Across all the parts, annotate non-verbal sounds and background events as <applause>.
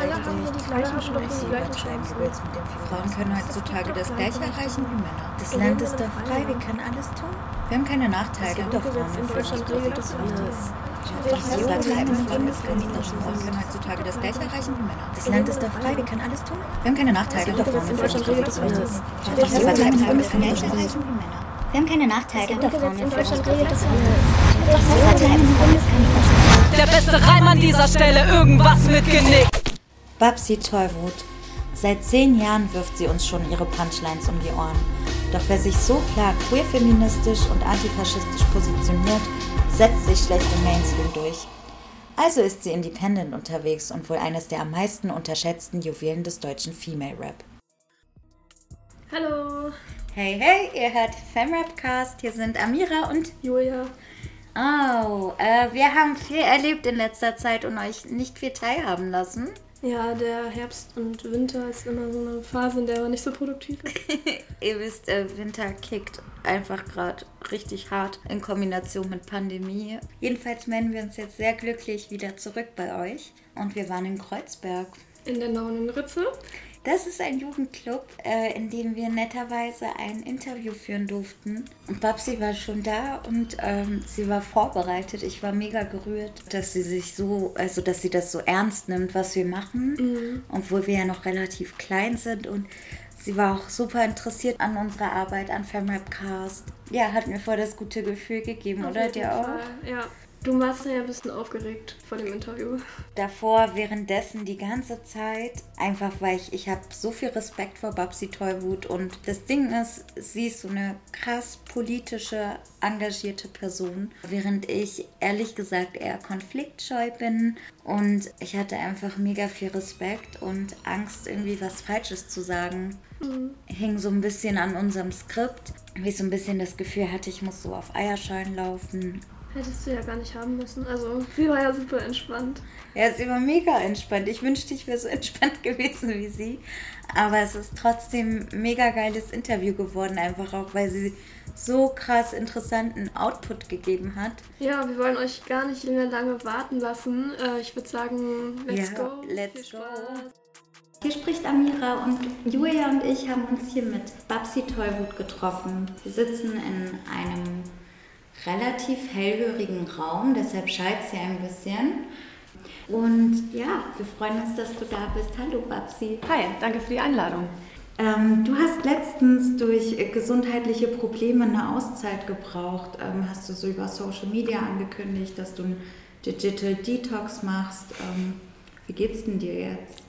Alle haben hier die gleichen Chancen, die gleichen Chancen. Frauen können heutzutage das gleiche erreichen wie Männer. Das Land ist doch frei, wir können alles tun. Wir haben keine Nachteile. Doch Frauen in Deutschland regelt das alles. Das Frauen können heutzutage das gleiche erreichen wie Männer. Das Land ist doch frei, wir können alles tun. Wir haben keine Nachteile. Doch Frauen in Deutschland regelt das alles. Das Frauen können das gleiche erreichen wie Männer. Wir haben keine Nachteile. Doch Frauen in Deutschland regelt das kann Der beste Reim an dieser Stelle, irgendwas mit Genick. Babsi Tollwut. Seit zehn Jahren wirft sie uns schon ihre Punchlines um die Ohren. Doch wer sich so klar queerfeministisch und antifaschistisch positioniert, setzt sich schlecht im Mainstream durch. Also ist sie independent unterwegs und wohl eines der am meisten unterschätzten Juwelen des deutschen Female Rap. Hallo, Hey, hey, ihr hört Femrapcast. Hier sind Amira und Julia. Oh, äh, wir haben viel erlebt in letzter Zeit und euch nicht viel teilhaben lassen. Ja, der Herbst und Winter ist immer so eine Phase, in der man nicht so produktiv ist. <laughs> Ihr wisst, äh, Winter kickt einfach gerade richtig hart in Kombination mit Pandemie. Jedenfalls melden wir uns jetzt sehr glücklich wieder zurück bei euch. Und wir waren in Kreuzberg. In der Naunen Ritze. Das ist ein Jugendclub, äh, in dem wir netterweise ein Interview führen durften. Und Babsi war schon da und ähm, sie war vorbereitet. Ich war mega gerührt, dass sie sich so, also dass sie das so ernst nimmt, was wir machen, obwohl wir ja noch relativ klein sind und Sie war auch super interessiert an unserer Arbeit, an Femrapcast. Ja, hat mir voll das gute Gefühl gegeben, Auf oder dir auch? Ja. Du warst ja ein bisschen aufgeregt vor dem Interview. davor, währenddessen die ganze Zeit, einfach weil ich, ich habe so viel Respekt vor Babsi Tollwut und das Ding ist, sie ist so eine krass politische, engagierte Person, während ich ehrlich gesagt eher konfliktscheu bin und ich hatte einfach mega viel Respekt und Angst, irgendwie was Falsches zu sagen. Hing so ein bisschen an unserem Skript, wie ich so ein bisschen das Gefühl hatte, ich muss so auf Eierschalen laufen. Hättest du ja gar nicht haben müssen. Also, sie war ja super entspannt. Ja, sie war mega entspannt. Ich wünschte, ich wäre so <laughs> entspannt gewesen wie sie. Aber es ist trotzdem ein mega geiles Interview geworden, einfach auch, weil sie so krass interessanten Output gegeben hat. Ja, wir wollen euch gar nicht mehr lange warten lassen. Äh, ich würde sagen, let's Ja, go. let's Viel go. Hier spricht Amira und Julia und ich haben uns hier mit Babsi Tollwut getroffen. Wir sitzen in einem relativ hellhörigen Raum, deshalb schallt es hier ein bisschen. Und ja, wir freuen uns, dass du da bist. Hallo Babsi. Hi, danke für die Einladung. Ähm, du hast letztens durch gesundheitliche Probleme eine Auszeit gebraucht. Ähm, hast du so über Social Media angekündigt, dass du einen Digital Detox machst. Ähm, wie geht's denn dir jetzt?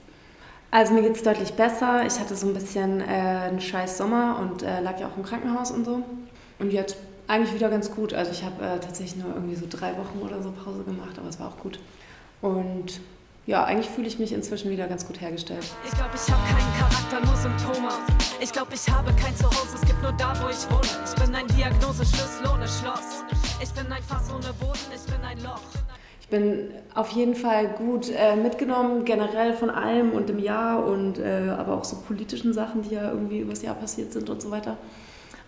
Also mir geht es deutlich besser. Ich hatte so ein bisschen äh, einen scheiß Sommer und äh, lag ja auch im Krankenhaus und so. Und jetzt eigentlich wieder ganz gut. Also ich habe äh, tatsächlich nur irgendwie so drei Wochen oder so Pause gemacht, aber es war auch gut. Und ja, eigentlich fühle ich mich inzwischen wieder ganz gut hergestellt. Ich glaube, ich habe keinen Charakter, nur Symptome. Ich glaube, ich habe kein Zuhause, es gibt nur da, wo ich wohne. Ich bin ein Diagnoseschlüssel ohne Schloss. Ich bin ein Fass ohne Boden, ich bin ein Loch. Ich bin auf jeden Fall gut äh, mitgenommen, generell von allem und im Jahr und äh, aber auch so politischen Sachen, die ja irgendwie übers Jahr passiert sind und so weiter.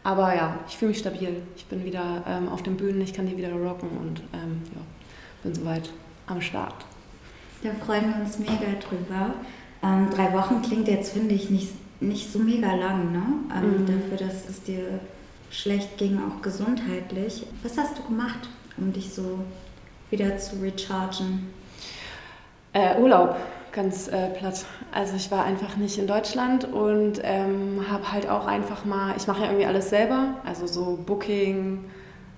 Aber ja, ich fühle mich stabil. Ich bin wieder ähm, auf den Bühnen, ich kann die wieder rocken und ähm, ja, bin soweit am Start. Da freuen wir uns mega drüber. Ähm, drei Wochen klingt jetzt, finde ich, nicht, nicht so mega lang, ne? Ähm, Dafür, dass es dir schlecht ging, auch gesundheitlich. Was hast du gemacht, um dich so wieder zu rechargen? Äh, Urlaub, ganz äh, platt. Also ich war einfach nicht in Deutschland und ähm, habe halt auch einfach mal, ich mache ja irgendwie alles selber, also so Booking,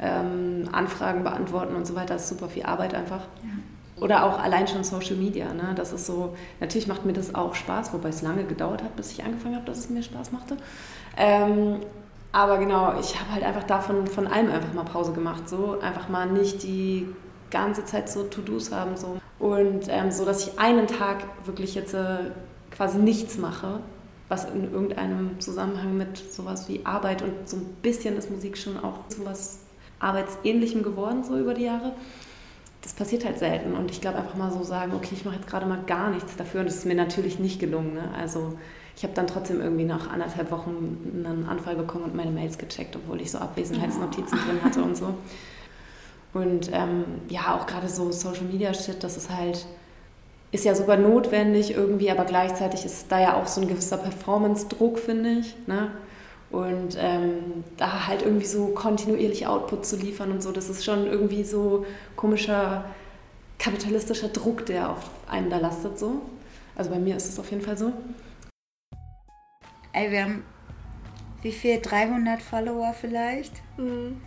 ähm, Anfragen beantworten und so weiter, das ist super viel Arbeit einfach. Oder auch allein schon Social Media, ne? das ist so, natürlich macht mir das auch Spaß, wobei es lange gedauert hat, bis ich angefangen habe, dass es mir Spaß machte. Ähm, aber genau, ich habe halt einfach davon von allem einfach mal Pause gemacht, so einfach mal nicht die ganze Zeit so To-Dos haben so und ähm, so, dass ich einen Tag wirklich jetzt äh, quasi nichts mache, was in irgendeinem Zusammenhang mit sowas wie Arbeit und so ein bisschen ist Musik schon auch zu was Arbeitsähnlichem geworden so über die Jahre. Das passiert halt selten und ich glaube einfach mal so sagen, okay, ich mache jetzt gerade mal gar nichts dafür und das ist mir natürlich nicht gelungen. Ne? Also ich habe dann trotzdem irgendwie nach anderthalb Wochen einen Anfall bekommen und meine Mails gecheckt, obwohl ich so Abwesenheitsnotizen drin hatte und so. Und ähm, ja, auch gerade so Social Media Shit, das ist halt, ist ja super notwendig irgendwie, aber gleichzeitig ist da ja auch so ein gewisser Performance-Druck, finde ich. Ne? Und ähm, da halt irgendwie so kontinuierlich Output zu liefern und so, das ist schon irgendwie so komischer kapitalistischer Druck, der auf einen da lastet so. Also bei mir ist es auf jeden Fall so. Ey, wir haben wie viel? 300 Follower vielleicht? Mhm.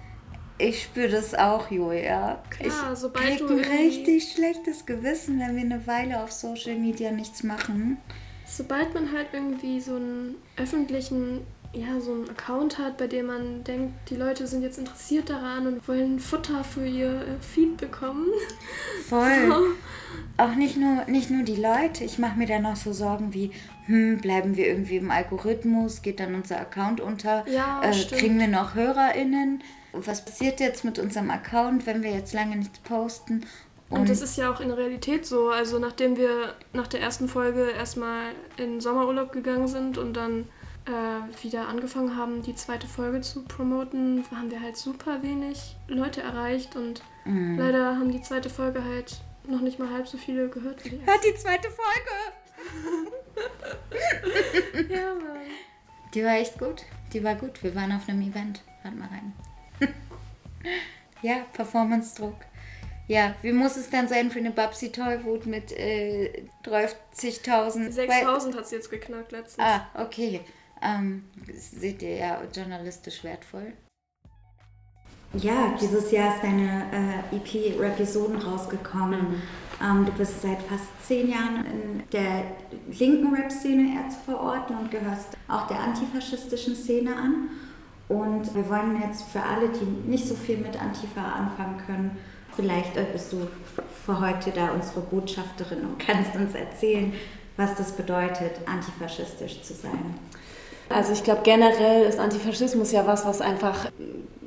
Ich spüre das auch, Julia. Klar, ich sobald du ein richtig schlechtes Gewissen, wenn wir eine Weile auf Social Media nichts machen. Sobald man halt irgendwie so einen öffentlichen, ja, so einen Account hat, bei dem man denkt, die Leute sind jetzt interessiert daran und wollen Futter für ihr äh, Feed bekommen. <laughs> Voll. Auch nicht nur, nicht nur die Leute. Ich mache mir dann noch so Sorgen wie, hm, bleiben wir irgendwie im Algorithmus? Geht dann unser Account unter? Ja, äh, kriegen wir noch HörerInnen? Was passiert jetzt mit unserem Account, wenn wir jetzt lange nichts posten? Und, das ist ja auch in der Realität so. Also nachdem wir nach der ersten Folge erstmal in Sommerurlaub gegangen sind und dann äh, wieder angefangen haben, die zweite Folge zu promoten, haben wir halt super wenig Leute erreicht und Mhm. leider haben die zweite Folge halt noch nicht mal halb so viele gehört wie die Hört die zweite Folge! <laughs> Ja, Mann. Die war echt gut. Die war gut. Wir waren auf einem Event. Hört mal rein. <laughs> ja, Performance-Druck. Ja, wie muss es dann sein für eine Babsi Tollwut mit äh, 30.000? 6000 hat sie jetzt geknackt letztens. Ah, okay. Ähm, seht ihr ja journalistisch wertvoll. Ja, dieses Jahr ist deine äh, EP Repisoden rausgekommen. Ähm, du bist seit fast zehn Jahren in der linken Rap-Szene eher zu verorten und gehörst auch der antifaschistischen Szene an. Und wir wollen jetzt für alle, die nicht so viel mit Antifa anfangen können, vielleicht äh, bist du für heute da unsere Botschafterin und kannst uns erzählen, was das bedeutet, antifaschistisch zu sein. Also ich glaube generell ist Antifaschismus ja was, was einfach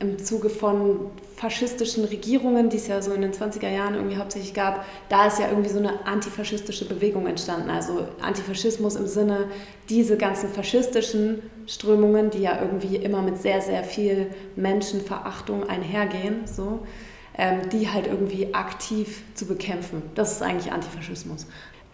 im Zuge von faschistischen Regierungen, die es ja so in den 20er Jahren irgendwie hauptsächlich gab, da ist ja irgendwie so eine antifaschistische Bewegung entstanden. Also Antifaschismus im Sinne, diese ganzen faschistischen Strömungen, die ja irgendwie immer mit sehr, sehr viel Menschenverachtung einhergehen, so, ähm, die halt irgendwie aktiv zu bekämpfen. Das ist eigentlich Antifaschismus.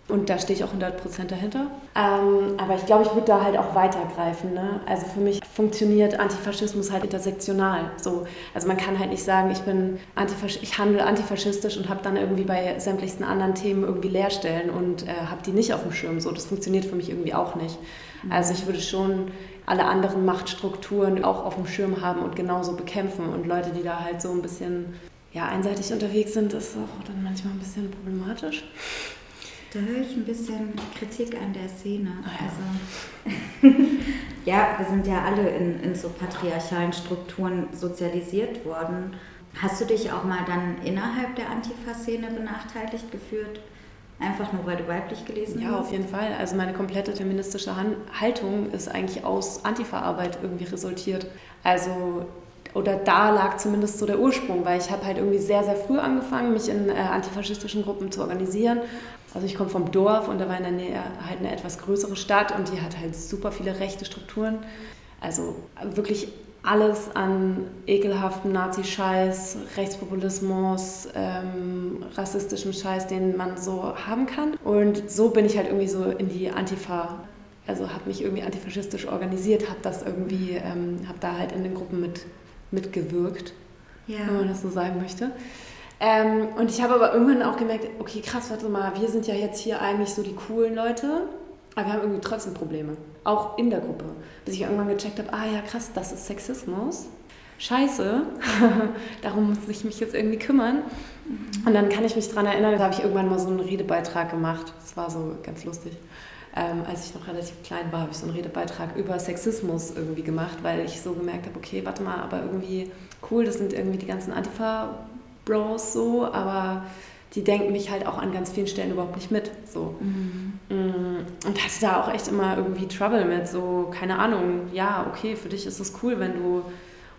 Und da stehe ich auch 100% dahinter. Ähm, aber ich glaube, ich würde da halt auch weitergreifen. Ne? Also für mich funktioniert Antifaschismus halt intersektional. So. Also man kann halt nicht sagen, ich, bin Antifasch ich handle antifaschistisch und habe dann irgendwie bei sämtlichsten anderen Themen irgendwie Leerstellen und äh, habe die nicht auf dem Schirm. So, das funktioniert für mich irgendwie auch nicht. Also ich würde schon alle anderen Machtstrukturen auch auf dem Schirm haben und genauso bekämpfen. Und Leute, die da halt so ein bisschen ja, einseitig unterwegs sind, ist auch dann manchmal ein bisschen problematisch. Da höre ich ein bisschen Kritik an der Szene. Ah ja. Also, <laughs> ja, wir sind ja alle in, in so patriarchalen Strukturen sozialisiert worden. Hast du dich auch mal dann innerhalb der Antifa-Szene benachteiligt gefühlt? Einfach nur, weil du weiblich gelesen Ja, hast? auf jeden Fall. Also meine komplette feministische Haltung ist eigentlich aus Antifa-Arbeit irgendwie resultiert. Also oder da lag zumindest so der Ursprung, weil ich habe halt irgendwie sehr, sehr früh angefangen, mich in äh, antifaschistischen Gruppen zu organisieren. Also ich komme vom Dorf und da war in der Nähe halt eine etwas größere Stadt und die hat halt super viele rechte Strukturen. Also wirklich alles an ekelhaften Nazi-Scheiß, Rechtspopulismus, ähm, rassistischem Scheiß, den man so haben kann. Und so bin ich halt irgendwie so in die Antifa, also habe mich irgendwie antifaschistisch organisiert, habe das irgendwie, ähm, habe da halt in den Gruppen mit, mitgewirkt, Ja. wenn man das so sagen möchte. Ähm, und ich habe aber irgendwann auch gemerkt, okay, krass, warte mal, wir sind ja jetzt hier eigentlich so die coolen Leute, aber wir haben irgendwie trotzdem Probleme, auch in der Gruppe. Bis ich irgendwann gecheckt habe, ah ja, krass, das ist Sexismus. Scheiße, <laughs> darum muss ich mich jetzt irgendwie kümmern. Und dann kann ich mich daran erinnern, da habe ich irgendwann mal so einen Redebeitrag gemacht. Das war so ganz lustig. Ähm, als ich noch relativ klein war, habe ich so einen Redebeitrag über Sexismus irgendwie gemacht, weil ich so gemerkt habe, okay, warte mal, aber irgendwie cool, das sind irgendwie die ganzen Antifa-Bros so, aber die denken mich halt auch an ganz vielen Stellen überhaupt nicht mit. So. Mhm. Mm, Und hatte da auch echt immer irgendwie Trouble mit, so, keine Ahnung, ja, okay, für dich ist es cool, wenn du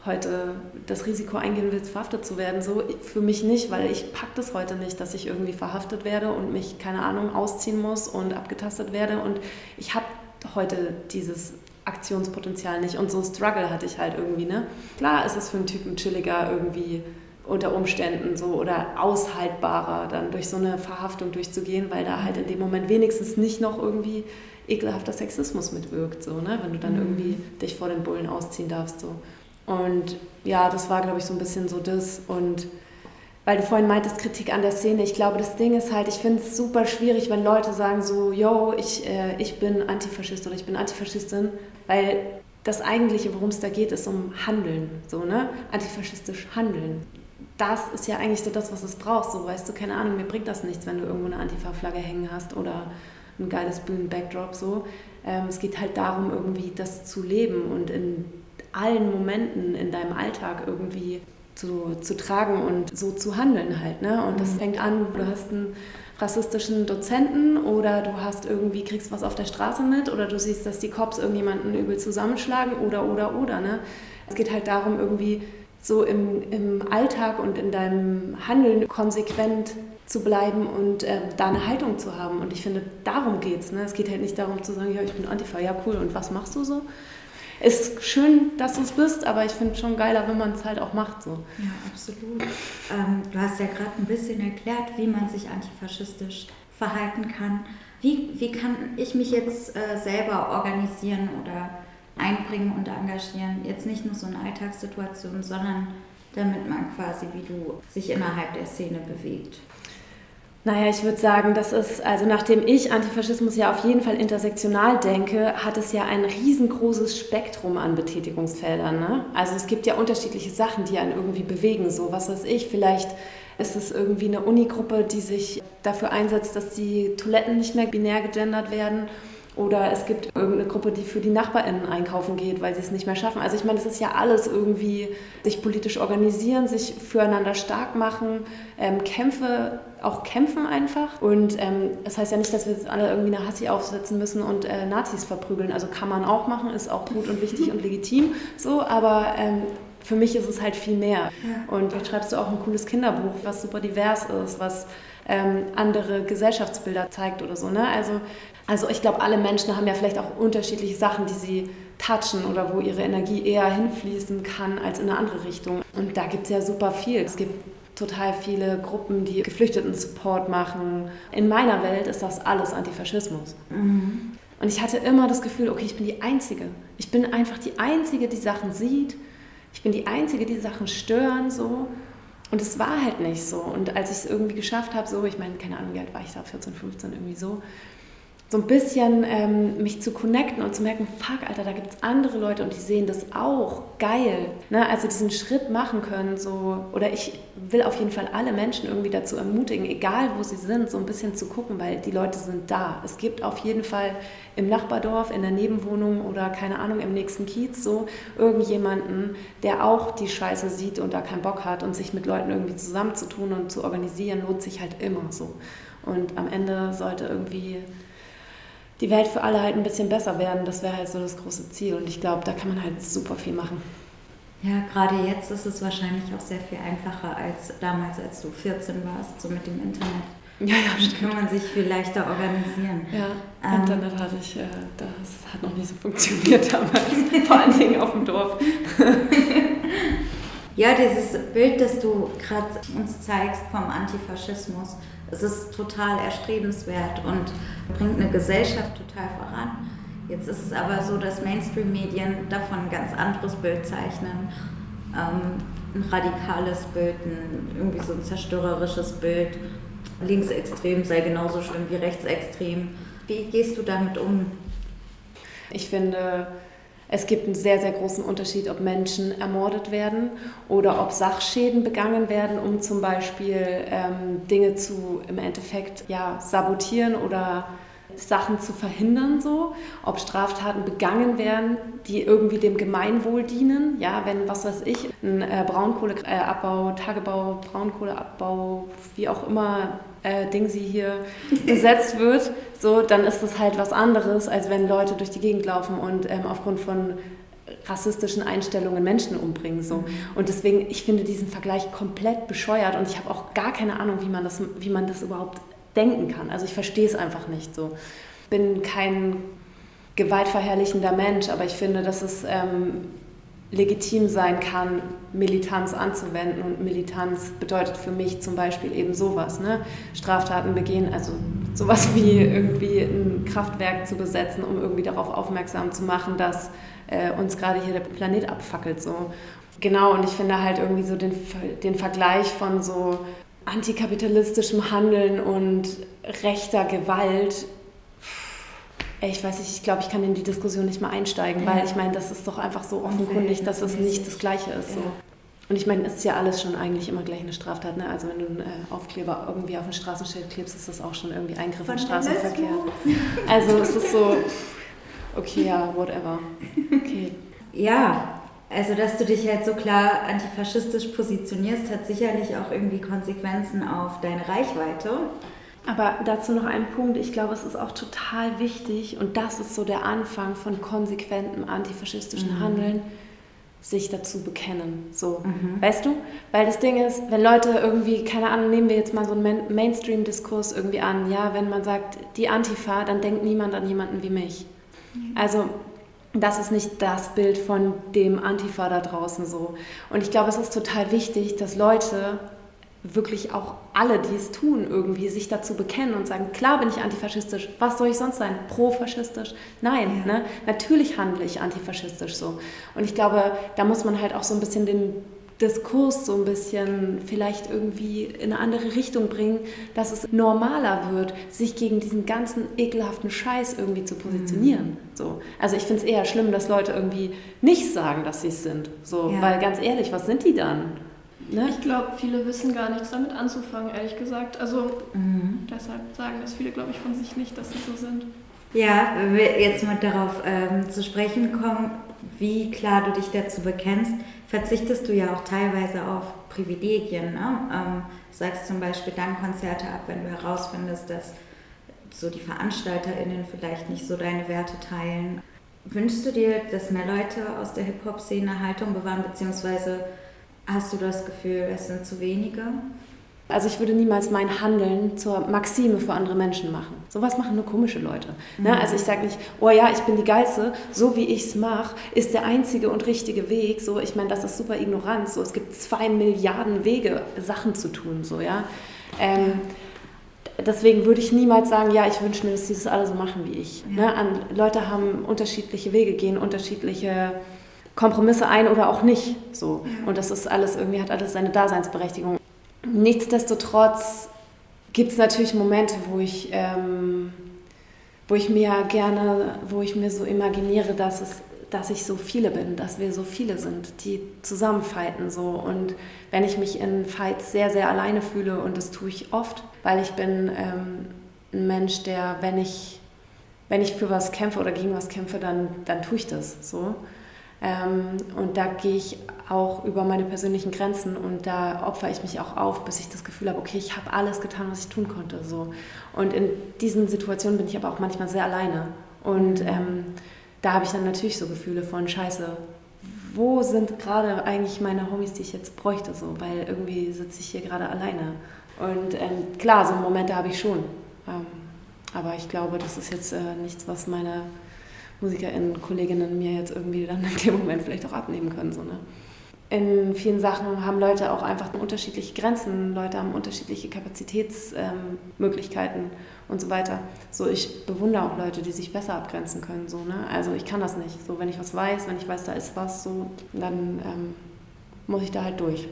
heute das Risiko eingehen willst, verhaftet zu werden. So, für mich nicht, weil ich pack das heute nicht, dass ich irgendwie verhaftet werde und mich, keine Ahnung, ausziehen muss und abgetastet werde. Und ich habe heute dieses Aktionspotenzial nicht. Und so Struggle hatte ich halt irgendwie, ne? Klar ist es für einen Typen chilliger, irgendwie unter Umständen so oder aushaltbarer dann durch so eine Verhaftung durchzugehen, weil da halt in dem Moment wenigstens nicht noch irgendwie ekelhafter Sexismus mitwirkt, so, ne? wenn du dann mhm. irgendwie dich vor den Bullen ausziehen darfst. So. Und ja, das war, glaube ich, so ein bisschen so das. Und weil du vorhin meintest, Kritik an der Szene, ich glaube, das Ding ist halt, ich finde es super schwierig, wenn Leute sagen so, yo, ich, äh, ich bin Antifaschist oder ich bin Antifaschistin, weil das eigentliche, worum es da geht, ist um Handeln, so, ne? Antifaschistisch Handeln das ist ja eigentlich so das, was es braucht. So, weißt du, keine Ahnung, mir bringt das nichts, wenn du irgendwo eine Antifa-Flagge hängen hast oder ein geiles Bühnen-Backdrop. So. Ähm, es geht halt darum, irgendwie das zu leben und in allen Momenten in deinem Alltag irgendwie zu, zu tragen und so zu handeln halt. Ne? Und das mhm. fängt an, du hast einen rassistischen Dozenten oder du hast irgendwie, kriegst was auf der Straße mit oder du siehst, dass die Cops irgendjemanden übel zusammenschlagen oder, oder, oder. Ne? Es geht halt darum, irgendwie so im, im Alltag und in deinem Handeln konsequent zu bleiben und äh, da eine Haltung zu haben. Und ich finde, darum geht es. Ne? Es geht halt nicht darum zu sagen, ja, ich bin Antifa, ja cool, und was machst du so? Ist schön, dass du es bist, aber ich finde es schon geiler, wenn man es halt auch macht. So. Ja, absolut. Ähm, du hast ja gerade ein bisschen erklärt, wie man sich antifaschistisch verhalten kann. Wie, wie kann ich mich jetzt äh, selber organisieren oder einbringen und engagieren. Jetzt nicht nur so in Alltagssituationen, sondern damit man quasi, wie du, sich innerhalb der Szene bewegt. Naja, ich würde sagen, das ist, also nachdem ich Antifaschismus ja auf jeden Fall intersektional denke, hat es ja ein riesengroßes Spektrum an Betätigungsfeldern. Ne? Also es gibt ja unterschiedliche Sachen, die einen irgendwie bewegen. So, was weiß ich, vielleicht ist es irgendwie eine Unigruppe, die sich dafür einsetzt, dass die Toiletten nicht mehr binär gegendert werden oder es gibt irgendeine Gruppe, die für die NachbarInnen einkaufen geht, weil sie es nicht mehr schaffen. Also ich meine, das ist ja alles irgendwie sich politisch organisieren, sich füreinander stark machen, ähm, Kämpfe, auch kämpfen einfach. Und ähm, das heißt ja nicht, dass wir jetzt alle irgendwie eine Hassi aufsetzen müssen und äh, Nazis verprügeln. Also kann man auch machen, ist auch gut und wichtig und legitim so, aber ähm, für mich ist es halt viel mehr. Und jetzt schreibst du auch ein cooles Kinderbuch, was super divers ist, was ähm, andere Gesellschaftsbilder zeigt oder so. Ne? Also also ich glaube, alle Menschen haben ja vielleicht auch unterschiedliche Sachen, die sie touchen oder wo ihre Energie eher hinfließen kann als in eine andere Richtung. Und da gibt es ja super viel. Es gibt total viele Gruppen, die Geflüchteten-Support machen. In meiner Welt ist das alles Antifaschismus. Mhm. Und ich hatte immer das Gefühl, okay, ich bin die Einzige. Ich bin einfach die Einzige, die Sachen sieht. Ich bin die Einzige, die Sachen stören, so. Und es war halt nicht so. Und als ich es irgendwie geschafft habe, so, ich meine, keine Ahnung, wie alt war ich da, 14, 15, irgendwie so, so ein bisschen ähm, mich zu connecten und zu merken, fuck, Alter, da gibt es andere Leute und die sehen das auch. Geil. Ne? Also diesen Schritt machen können. So, oder ich will auf jeden Fall alle Menschen irgendwie dazu ermutigen, egal wo sie sind, so ein bisschen zu gucken, weil die Leute sind da. Es gibt auf jeden Fall im Nachbardorf, in der Nebenwohnung oder keine Ahnung, im nächsten Kiez so irgendjemanden, der auch die Scheiße sieht und da keinen Bock hat und sich mit Leuten irgendwie zusammenzutun und zu organisieren, lohnt sich halt immer so. Und am Ende sollte irgendwie die Welt für alle halt ein bisschen besser werden. Das wäre halt so das große Ziel. Und ich glaube, da kann man halt super viel machen. Ja, gerade jetzt ist es wahrscheinlich auch sehr viel einfacher als damals, als du 14 warst, so mit dem Internet. <laughs> Ja, ja, stimmt. Kann man sich viel leichter organisieren. Ja, ähm, Internet hatte ich, äh, das hat noch nicht so funktioniert damals, <laughs> vor allen Dingen auf dem Dorf. <laughs> ja, dieses Bild, das du gerade uns zeigst vom Antifaschismus, es ist total erstrebenswert und bringt eine Gesellschaft total voran. Jetzt ist es aber so, dass Mainstream-Medien davon ein ganz anderes Bild zeichnen. Ähm, ein radikales Bild, ein, irgendwie so ein zerstörerisches Bild. Linksextrem sei genauso schlimm wie rechtsextrem. Wie gehst du damit um? Ich finde, es gibt einen sehr, sehr großen Unterschied, ob Menschen ermordet werden oder ob Sachschäden begangen werden, um zum Beispiel ähm, Dinge zu im Endeffekt ja, sabotieren oder Sachen zu verhindern, so, ob Straftaten begangen werden, die irgendwie dem Gemeinwohl dienen. Ja, wenn, was weiß ich, ein äh, Braunkohleabbau, Tagebau, Braunkohleabbau, wie auch immer äh, Ding sie hier <laughs> gesetzt wird, so, dann ist das halt was anderes, als wenn Leute durch die Gegend laufen und ähm, aufgrund von rassistischen Einstellungen Menschen umbringen. So. Und deswegen, ich finde diesen Vergleich komplett bescheuert und ich habe auch gar keine Ahnung, wie man, das, wie man das überhaupt denken kann. Also ich verstehe es einfach nicht so. Bin kein gewaltverherrlichender Mensch, aber ich finde, dass es ähm, legitim sein kann, Militanz anzuwenden. Und Militanz bedeutet für mich zum Beispiel eben sowas, ne? Straftaten begehen, also sowas <laughs> wie irgendwie ein Kraftwerk zu besetzen, um irgendwie darauf aufmerksam zu machen, dass äh, uns gerade hier der Planet abfackelt. So. Genau, und ich finde halt irgendwie so den, den Vergleich von so antikapitalistischem Handeln und rechter Gewalt ich weiß nicht, ich glaube, ich kann in die Diskussion nicht mehr einsteigen, weil ich meine, das ist doch einfach so offenkundig, dass es nicht das Gleiche ist. So. Und ich meine, es ist ja alles schon eigentlich immer gleich eine Straftat. Ne? Also wenn du einen äh, Aufkleber irgendwie auf ein Straßenschild klebst, ist das auch schon irgendwie Eingriff in Straßenverkehr. Also es ist so, okay, ja, whatever. Okay. Ja, also dass du dich halt so klar antifaschistisch positionierst, hat sicherlich auch irgendwie Konsequenzen auf deine Reichweite. Aber dazu noch ein Punkt. Ich glaube, es ist auch total wichtig, und das ist so der Anfang von konsequentem antifaschistischen mhm. Handeln, sich dazu bekennen. So, mhm. weißt du? Weil das Ding ist, wenn Leute irgendwie, keine Ahnung, nehmen wir jetzt mal so einen Mainstream-Diskurs irgendwie an, ja, wenn man sagt, die Antifa, dann denkt niemand an jemanden wie mich. Mhm. Also, das ist nicht das Bild von dem Antifa da draußen so. Und ich glaube, es ist total wichtig, dass Leute wirklich auch alle, die es tun, irgendwie sich dazu bekennen und sagen, klar bin ich antifaschistisch, was soll ich sonst sein? Profaschistisch? Nein, ja. ne? natürlich handle ich antifaschistisch so. Und ich glaube, da muss man halt auch so ein bisschen den Diskurs so ein bisschen vielleicht irgendwie in eine andere Richtung bringen, dass es normaler wird, sich gegen diesen ganzen ekelhaften Scheiß irgendwie zu positionieren. Mhm. So. Also ich finde es eher schlimm, dass Leute irgendwie nicht sagen, dass sie es sind. So, ja. Weil ganz ehrlich, was sind die dann? Ne? Ich glaube, viele wissen gar nichts damit anzufangen, ehrlich gesagt. Also mhm. deshalb sagen das viele, glaube ich, von sich nicht, dass sie so sind. Ja, wenn wir jetzt mal darauf ähm, zu sprechen kommen, wie klar du dich dazu bekennst, verzichtest du ja auch teilweise auf Privilegien. Ne? Ähm, sagst zum Beispiel dann Konzerte ab, wenn du herausfindest, dass so die VeranstalterInnen vielleicht nicht so deine Werte teilen. Wünschst du dir, dass mehr Leute aus der Hip-Hop-Szene Haltung bewahren, beziehungsweise Hast du das Gefühl, es sind zu wenige? Also ich würde niemals mein Handeln zur Maxime für andere Menschen machen. Sowas machen nur komische Leute. Ne? Mhm. Also ich sage nicht, oh ja, ich bin die Geilste, so wie ich es mache, ist der einzige und richtige Weg. So, ich meine, das ist super Ignoranz. So, es gibt zwei Milliarden Wege, Sachen zu tun. So, ja? Ähm, deswegen würde ich niemals sagen, ja, ich wünsche mir, dass sie das alle so machen wie ich. Ja. Ne? An, Leute haben unterschiedliche Wege, gehen unterschiedliche Kompromisse ein oder auch nicht. So. Und das ist alles irgendwie, hat alles seine Daseinsberechtigung. Nichtsdestotrotz gibt es natürlich Momente, wo ich, ähm, wo ich mir gerne, wo ich mir so imaginiere, dass es dass ich so viele bin, dass wir so viele sind, die zusammenfighten so. Und wenn ich mich in Fights sehr, sehr alleine fühle, und das tue ich oft, weil ich bin ähm, ein Mensch, der, wenn ich, wenn ich für was kämpfe oder gegen was kämpfe, dann, dann tue ich das so. Ähm, und da gehe ich auch über meine persönlichen Grenzen und da opfere ich mich auch auf, bis ich das Gefühl habe, okay, ich habe alles getan, was ich tun konnte. So. Und in diesen Situationen bin ich aber auch manchmal sehr alleine. Und ähm, da habe ich dann natürlich so Gefühle von Scheiße. Wo sind gerade eigentlich meine Homies, die ich jetzt bräuchte? So? Weil irgendwie sitze ich hier gerade alleine. Und ähm, klar, so Momente habe ich schon. Ähm, aber ich glaube, das ist jetzt äh, nichts, was meine MusikerInnen, Kolleginnen mir jetzt irgendwie dann in dem Moment vielleicht auch abnehmen können. So, ne? In vielen Sachen haben Leute auch einfach unterschiedliche Grenzen, Leute haben unterschiedliche Kapazitätsmöglichkeiten ähm, und so weiter. So, ich bewundere auch Leute, die sich besser abgrenzen können. So, ne? Also ich kann das nicht. So, wenn ich was weiß, wenn ich weiß, da ist was, so, dann ähm, muss ich da halt durch.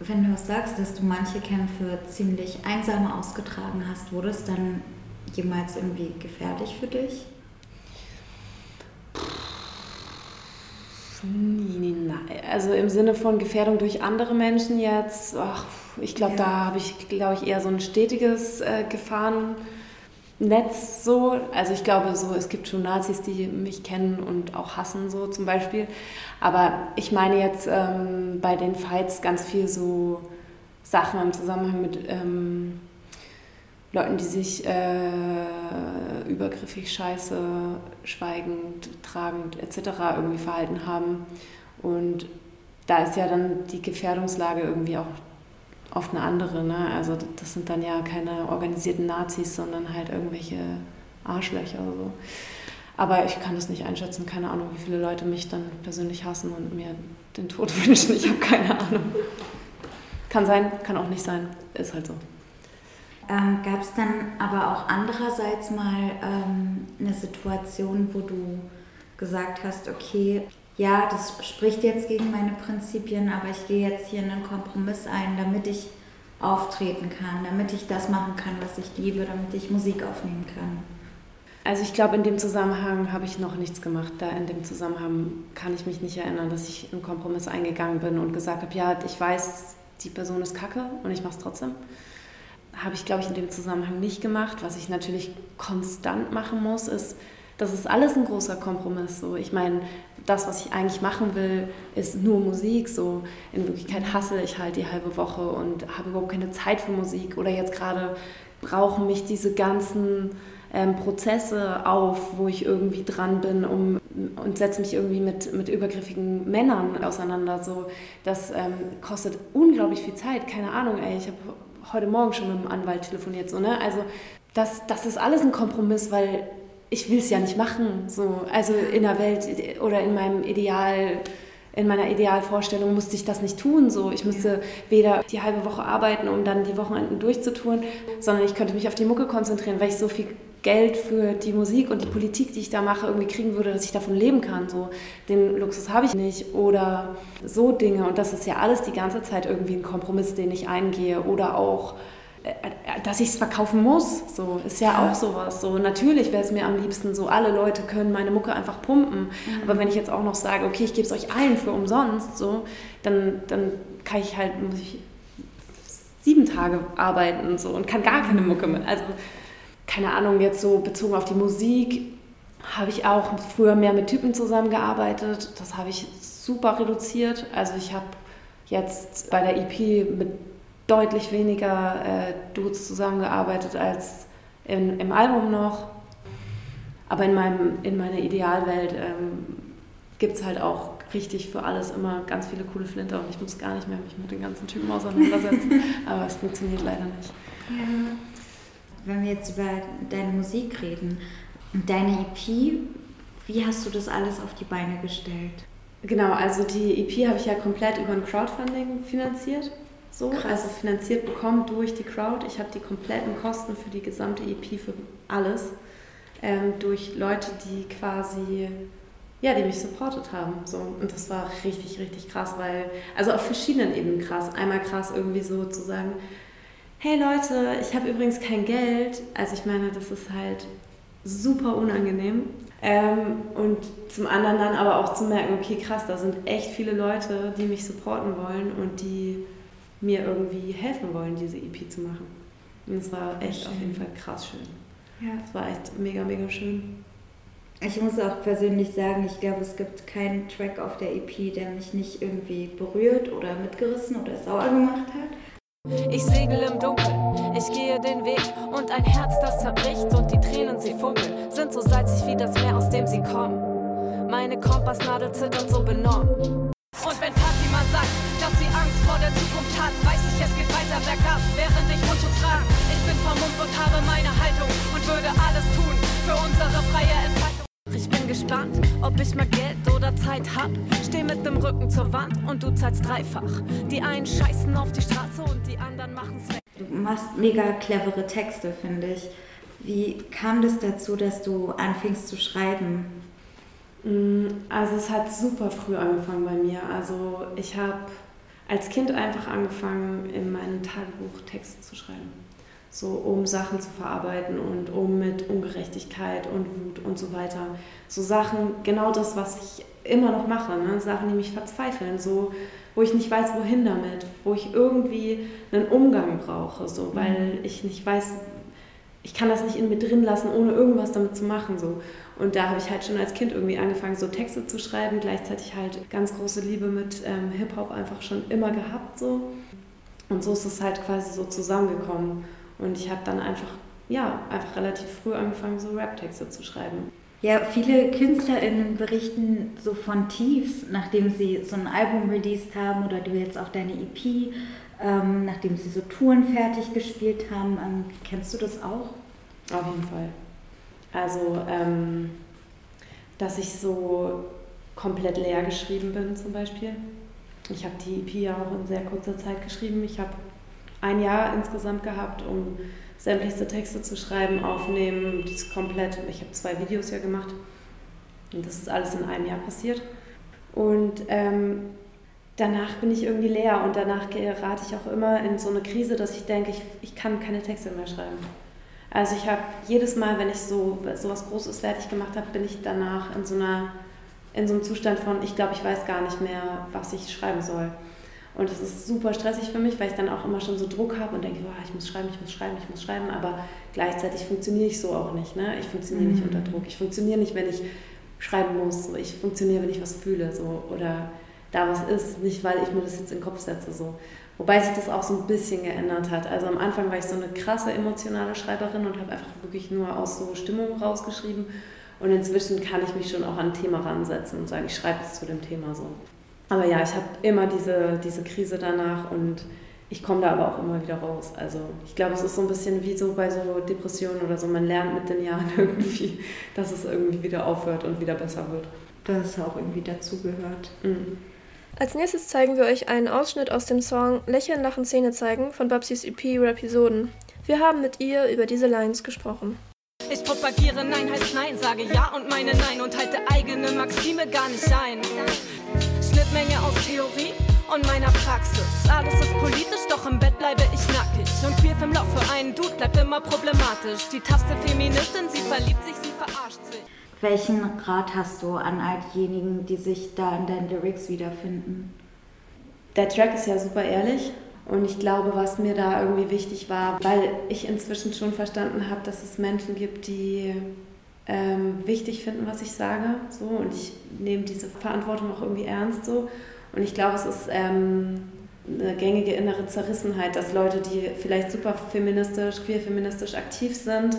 Wenn du sagst, dass du manche Kämpfe ziemlich einsam ausgetragen hast, wurde es dann jemals irgendwie gefährlich für dich? Also im Sinne von Gefährdung durch andere Menschen jetzt, ach, ich glaube, ja. da habe ich, glaube ich, eher so ein stetiges äh, Gefahrennetz so. Also ich glaube so, es gibt schon Nazis, die mich kennen und auch hassen so zum Beispiel. Aber ich meine jetzt ähm, bei den Fights ganz viel so Sachen im Zusammenhang mit ähm, Leuten, die sich äh, übergriffig, scheiße, schweigend, tragend etc. irgendwie verhalten haben. Und da ist ja dann die Gefährdungslage irgendwie auch oft eine andere. Ne? Also das sind dann ja keine organisierten Nazis, sondern halt irgendwelche Arschlöcher so. Aber ich kann das nicht einschätzen. Keine Ahnung, wie viele Leute mich dann persönlich hassen und mir den Tod <laughs> wünschen. Ich habe keine Ahnung. Kann sein, kann auch nicht sein. Ist halt so. Ähm, Gab es dann aber auch andererseits mal ähm, eine Situation, wo du gesagt hast, okay, ja, das spricht jetzt gegen meine Prinzipien, aber ich gehe jetzt hier in einen Kompromiss ein, damit ich auftreten kann, damit ich das machen kann, was ich liebe, damit ich Musik aufnehmen kann. Also ich glaube, in dem Zusammenhang habe ich noch nichts gemacht. Da in dem Zusammenhang kann ich mich nicht erinnern, dass ich einen Kompromiss eingegangen bin und gesagt habe, ja, ich weiß, die Person ist kacke und ich mache es trotzdem. Habe ich, glaube ich, in dem Zusammenhang nicht gemacht. Was ich natürlich konstant machen muss, ist, das ist alles ein großer Kompromiss. So. Ich meine, das, was ich eigentlich machen will, ist nur Musik. So. In Wirklichkeit hasse ich halt die halbe Woche und habe überhaupt keine Zeit für Musik. Oder jetzt gerade brauchen mich diese ganzen ähm, Prozesse auf, wo ich irgendwie dran bin um, und setze mich irgendwie mit, mit übergriffigen Männern auseinander. So. Das ähm, kostet unglaublich viel Zeit. Keine Ahnung, ey, ich habe heute Morgen schon mit einem Anwalt telefoniert. So, ne? Also das, das ist alles ein Kompromiss, weil ich will es ja nicht machen. So. Also in der Welt oder in meinem Ideal, in meiner Idealvorstellung musste ich das nicht tun. So. Ich müsste weder die halbe Woche arbeiten, um dann die Wochenenden durchzutun, sondern ich könnte mich auf die Mucke konzentrieren, weil ich so viel Geld für die Musik und die Politik, die ich da mache, irgendwie kriegen würde, dass ich davon leben kann. So, den Luxus habe ich nicht. Oder so Dinge. Und das ist ja alles die ganze Zeit irgendwie ein Kompromiss, den ich eingehe. Oder auch dass ich es verkaufen muss, so ist ja auch sowas. So natürlich wäre es mir am liebsten so, alle Leute können meine Mucke einfach pumpen. Mhm. Aber wenn ich jetzt auch noch sage, okay, ich gebe es euch allen für umsonst, so, dann, dann kann ich halt muss ich sieben Tage arbeiten so und kann gar keine Mucke mehr. Also keine Ahnung, jetzt so bezogen auf die Musik habe ich auch früher mehr mit Typen zusammengearbeitet. Das habe ich super reduziert. Also ich habe jetzt bei der EP mit deutlich weniger äh, Dudes zusammengearbeitet als in, im Album noch. Aber in, meinem, in meiner Idealwelt ähm, gibt es halt auch richtig für alles immer ganz viele coole Flinter und ich muss gar nicht mehr mich mit den ganzen Typen auseinandersetzen. <laughs> Aber es funktioniert leider nicht. Ja. Wenn wir jetzt über deine Musik reden, deine EP, wie hast du das alles auf die Beine gestellt? Genau, also die EP habe ich ja komplett über ein Crowdfunding finanziert. So, Krass. also finanziert bekommen durch die Crowd. Ich habe die kompletten Kosten für die gesamte EP, für alles, ähm, durch Leute, die quasi, ja, die mich supportet haben. So. Und das war richtig, richtig krass, weil, also auf verschiedenen Ebenen krass. Einmal krass irgendwie so zu sagen, hey Leute, ich habe übrigens kein Geld. Also ich meine, das ist halt super unangenehm. Ähm, und zum anderen dann aber auch zu merken, okay, krass, da sind echt viele Leute, die mich supporten wollen und die mir irgendwie helfen wollen, diese EP zu machen. Und es war echt schön. auf jeden Fall krass schön. Ja. Es war echt mega, mega schön. Ich muss auch persönlich sagen, ich glaube, es gibt keinen Track auf der EP, der mich nicht irgendwie berührt oder mitgerissen oder sauer gemacht hat. Ich segel im Dunkeln, ich gehe den Weg und ein Herz, das zerbricht und die Tränen, sie funkeln, sind so salzig wie das Meer, aus dem sie kommen. Meine Kompassnadel zittert so benommen. Und wenn Fatima sagt, dass sie Angst vor der Zukunft hat, weiß ich, es geht weiter bergab, während ich Mundschutz trage. Ich bin vermummt und habe meine Haltung und würde alles tun für unsere freie Entfaltung. Ich bin gespannt, ob ich mal Geld oder Zeit hab. Steh mit dem Rücken zur Wand und du zahlst dreifach. Die einen scheißen auf die Straße und die anderen machen's weg. Du machst mega clevere Texte, finde ich. Wie kam das dazu, dass du anfingst zu schreiben? Mm, also es hat super früh angefangen bei mir. Also ich habe als Kind einfach angefangen, in meinem Tagebuch Texte zu schreiben. So um Sachen zu verarbeiten und um mit Ungerechtigkeit und Wut und so weiter. So Sachen, genau das, was ich immer noch mache, ne? Sachen, die mich verzweifeln, so wo ich nicht weiß, wohin damit, wo ich irgendwie einen Umgang brauche, so, weil mhm. ich nicht weiß, ich kann das nicht in mir drin lassen, ohne irgendwas damit zu machen. So. Und da habe ich halt schon als Kind irgendwie angefangen, so Texte zu schreiben, gleichzeitig halt ganz große Liebe mit ähm, Hip-Hop einfach schon immer gehabt. So. Und so ist es halt quasi so zusammengekommen. Und ich habe dann einfach, ja, einfach relativ früh angefangen, so Rap-Texte zu schreiben. Ja, viele KünstlerInnen berichten so von Tiefs, nachdem sie so ein Album released haben oder du jetzt auch deine EP, ähm, nachdem sie so Touren fertig gespielt haben. Ähm, kennst du das auch? Auf jeden Fall. Also ähm, dass ich so komplett leer geschrieben bin zum Beispiel. Ich habe die EP ja auch in sehr kurzer Zeit geschrieben. Ich habe ein Jahr insgesamt gehabt, um sämtlichste Texte zu schreiben, aufnehmen, das komplett. Ich habe zwei Videos ja gemacht und das ist alles in einem Jahr passiert. Und ähm, danach bin ich irgendwie leer und danach gerate ich auch immer in so eine Krise, dass ich denke, ich, ich kann keine Texte mehr schreiben. Also ich habe jedes Mal, wenn ich so, so was Großes fertig gemacht habe, bin ich danach in so, einer, in so einem Zustand von, ich glaube, ich weiß gar nicht mehr, was ich schreiben soll. Und das ist super stressig für mich, weil ich dann auch immer schon so Druck habe und denke, boah, ich muss schreiben, ich muss schreiben, ich muss schreiben. Aber gleichzeitig funktioniere ich so auch nicht. Ne? Ich funktioniere mhm. nicht unter Druck. Ich funktioniere nicht, wenn ich schreiben muss. Ich funktioniere, wenn ich was fühle so, oder da was ist. Nicht, weil ich mir das jetzt in den Kopf setze. So. Wobei sich das auch so ein bisschen geändert hat. Also am Anfang war ich so eine krasse emotionale Schreiberin und habe einfach wirklich nur aus so Stimmung rausgeschrieben. Und inzwischen kann ich mich schon auch an ein Thema ransetzen und sagen, ich schreibe es zu dem Thema so. Aber ja, ich habe immer diese, diese Krise danach und ich komme da aber auch immer wieder raus. Also ich glaube, es ist so ein bisschen wie so bei so Depressionen oder so. Man lernt mit den Jahren <laughs> irgendwie, dass es irgendwie wieder aufhört und wieder besser wird. Dass es auch irgendwie dazugehört. Mhm. Als nächstes zeigen wir euch einen Ausschnitt aus dem Song Lächeln, Lachen, Zähne zeigen von Babsys EP Rapisoden. Wir haben mit ihr über diese Lines gesprochen. Ich propagiere Nein heißt Nein, sage Ja und meine Nein und halte eigene Maxime gar nicht ein. Schnittmenge aus Theorie und meiner Praxis. Alles ist politisch, doch im Bett bleibe ich nackig. Und queer im Loch für einen Dude bleibt immer problematisch. Die tafste Feministin, sie verliebt sich, sie verarscht sich. Welchen Rat hast du an all diejenigen, die sich da in deinen Lyrics wiederfinden? Der Track ist ja super ehrlich und ich glaube, was mir da irgendwie wichtig war, weil ich inzwischen schon verstanden habe, dass es Menschen gibt, die ähm, wichtig finden, was ich sage. So, und ich nehme diese Verantwortung auch irgendwie ernst. So. Und ich glaube, es ist ähm, eine gängige innere Zerrissenheit, dass Leute, die vielleicht super feministisch, queer-feministisch aktiv sind,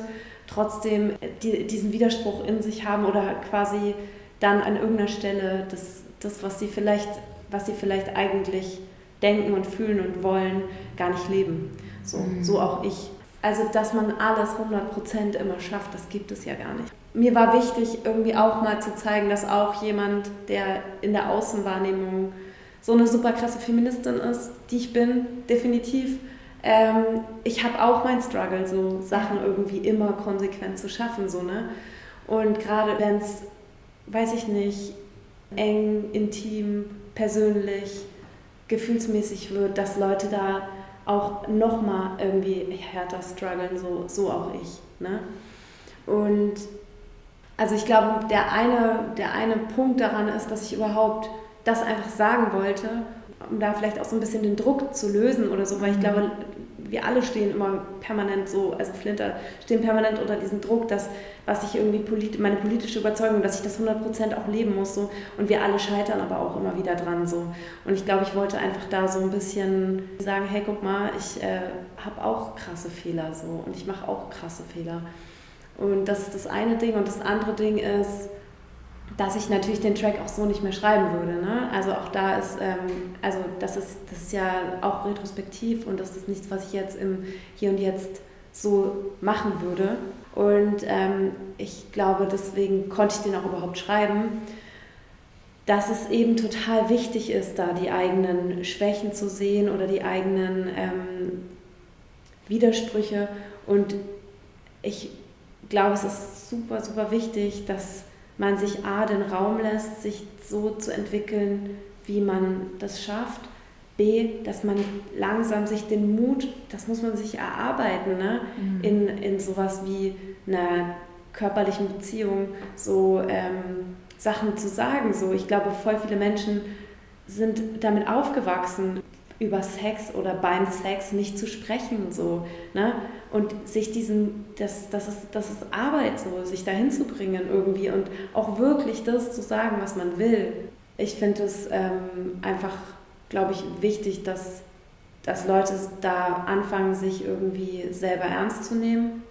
trotzdem die, diesen Widerspruch in sich haben oder quasi dann an irgendeiner Stelle das, das was, sie vielleicht, was sie vielleicht eigentlich denken und fühlen und wollen, gar nicht leben. So, mhm. so auch ich. Also, dass man alles 100% immer schafft, das gibt es ja gar nicht. Mir war wichtig, irgendwie auch mal zu zeigen, dass auch jemand, der in der Außenwahrnehmung so eine super krasse Feministin ist, die ich bin, definitiv. Ähm, ich habe auch mein Struggle, so Sachen irgendwie immer konsequent zu schaffen. So, ne? Und gerade wenn es, weiß ich nicht, eng, intim, persönlich, gefühlsmäßig wird, dass Leute da auch nochmal irgendwie härter strugglen, so, so auch ich. Ne? Und also ich glaube, der eine, der eine Punkt daran ist, dass ich überhaupt das einfach sagen wollte, um da vielleicht auch so ein bisschen den Druck zu lösen oder so, weil ich mhm. glaube, wir alle stehen immer permanent so, also Flinter stehen permanent unter diesem Druck, dass was ich irgendwie polit meine politische Überzeugung, dass ich das 100% auch leben muss so. Und wir alle scheitern aber auch immer wieder dran so. Und ich glaube, ich wollte einfach da so ein bisschen sagen, hey, guck mal, ich äh, habe auch krasse Fehler so. Und ich mache auch krasse Fehler. Und das ist das eine Ding. Und das andere Ding ist dass ich natürlich den Track auch so nicht mehr schreiben würde. Ne? Also auch da ist, ähm, also das ist, das ist ja auch retrospektiv und das ist nichts, was ich jetzt im Hier und Jetzt so machen würde. Und ähm, ich glaube, deswegen konnte ich den auch überhaupt schreiben, dass es eben total wichtig ist, da die eigenen Schwächen zu sehen oder die eigenen ähm, Widersprüche. Und ich glaube, es ist super, super wichtig, dass man sich A, den Raum lässt, sich so zu entwickeln, wie man das schafft. B, dass man langsam sich den Mut, das muss man sich erarbeiten, ne? Mhm. in, in sowas wie einer körperlichen Beziehung, so ähm, Sachen zu sagen. So, ich glaube, voll viele Menschen sind damit aufgewachsen, über Sex oder beim Sex nicht zu sprechen. So, ne? Und sich diesen, das, das, ist, das ist Arbeit, so, sich dahin zu bringen irgendwie und auch wirklich das zu sagen, was man will. Ich finde es ähm, einfach, glaube ich, wichtig, dass, dass Leute da anfangen, sich irgendwie selber ernst zu nehmen.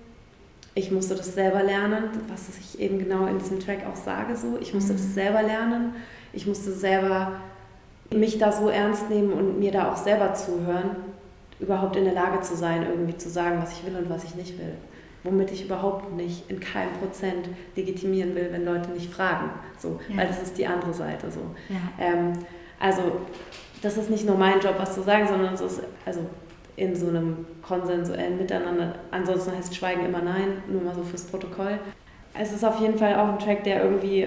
Ich musste das selber lernen, was ich eben genau in diesem Track auch sage. So. Ich musste mhm. das selber lernen. Ich musste selber mich da so ernst nehmen und mir da auch selber zuhören, überhaupt in der Lage zu sein, irgendwie zu sagen, was ich will und was ich nicht will. womit ich überhaupt nicht in keinem Prozent legitimieren will, wenn Leute nicht fragen. So, ja. Weil das ist die andere Seite. So. Ja. Ähm, also das ist nicht nur mein Job, was zu sagen, sondern es ist also in so einem konsensuellen Miteinander. Ansonsten heißt Schweigen immer Nein, nur mal so fürs Protokoll. Es ist auf jeden Fall auch ein Track, der irgendwie